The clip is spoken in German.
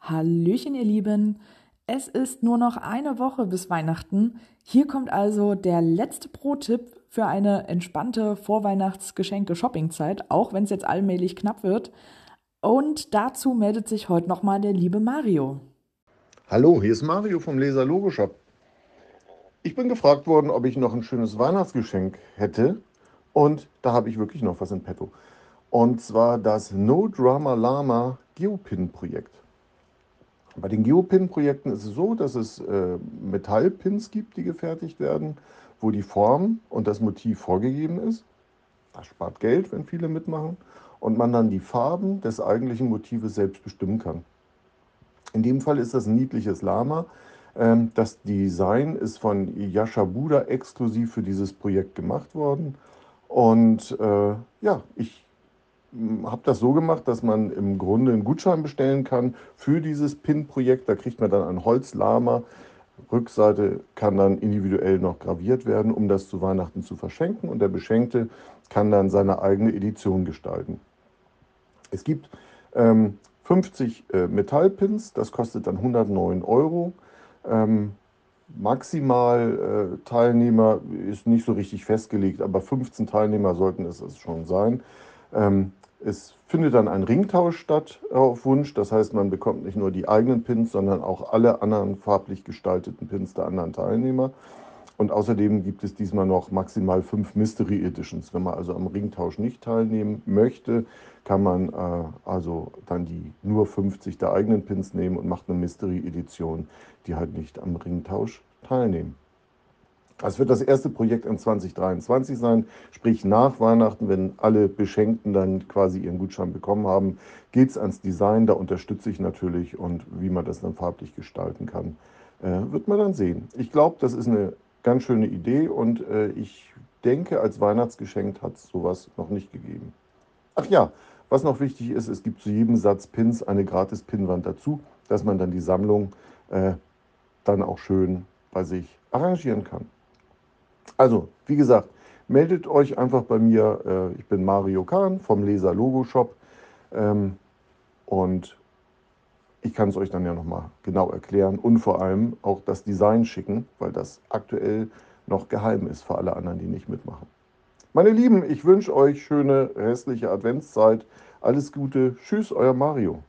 Hallöchen, ihr Lieben. Es ist nur noch eine Woche bis Weihnachten. Hier kommt also der letzte Pro-Tipp für eine entspannte Vorweihnachtsgeschenke-Shoppingzeit, auch wenn es jetzt allmählich knapp wird. Und dazu meldet sich heute nochmal der liebe Mario. Hallo, hier ist Mario vom Leser Logo Shop. Ich bin gefragt worden, ob ich noch ein schönes Weihnachtsgeschenk hätte. Und da habe ich wirklich noch was in petto. Und zwar das No Drama Lama Geopin-Projekt. Bei den Geopin-Projekten ist es so, dass es äh, Metallpins gibt, die gefertigt werden, wo die Form und das Motiv vorgegeben ist. Das spart Geld, wenn viele mitmachen. Und man dann die Farben des eigentlichen Motives selbst bestimmen kann. In dem Fall ist das ein niedliches Lama. Ähm, das Design ist von Yasha Buda exklusiv für dieses Projekt gemacht worden. Und äh, ja, ich habe das so gemacht, dass man im Grunde einen Gutschein bestellen kann für dieses PIN-Projekt. Da kriegt man dann ein Holzlama. Rückseite kann dann individuell noch graviert werden, um das zu Weihnachten zu verschenken. Und der Beschenkte kann dann seine eigene Edition gestalten. Es gibt ähm, 50 äh, Metallpins, das kostet dann 109 Euro. Ähm, maximal äh, Teilnehmer ist nicht so richtig festgelegt, aber 15 Teilnehmer sollten es, es schon sein. Ähm, es findet dann ein Ringtausch statt auf Wunsch. Das heißt, man bekommt nicht nur die eigenen Pins, sondern auch alle anderen farblich gestalteten Pins der anderen Teilnehmer. Und außerdem gibt es diesmal noch maximal fünf Mystery Editions. Wenn man also am Ringtausch nicht teilnehmen möchte, kann man äh, also dann die nur 50 der eigenen Pins nehmen und macht eine Mystery Edition, die halt nicht am Ringtausch teilnehmen. Das wird das erste Projekt in 2023 sein, sprich nach Weihnachten, wenn alle Beschenkten dann quasi ihren Gutschein bekommen haben, geht es ans Design. Da unterstütze ich natürlich und wie man das dann farblich gestalten kann, äh, wird man dann sehen. Ich glaube, das ist eine ganz schöne Idee und äh, ich denke, als Weihnachtsgeschenk hat es sowas noch nicht gegeben. Ach ja, was noch wichtig ist, es gibt zu jedem Satz Pins eine gratis Pinwand dazu, dass man dann die Sammlung äh, dann auch schön bei sich arrangieren kann. Also, wie gesagt, meldet euch einfach bei mir. Äh, ich bin Mario Kahn vom Leser Logo Shop. Ähm, und ich kann es euch dann ja nochmal genau erklären und vor allem auch das Design schicken, weil das aktuell noch geheim ist für alle anderen, die nicht mitmachen. Meine Lieben, ich wünsche euch schöne restliche Adventszeit. Alles Gute. Tschüss, euer Mario.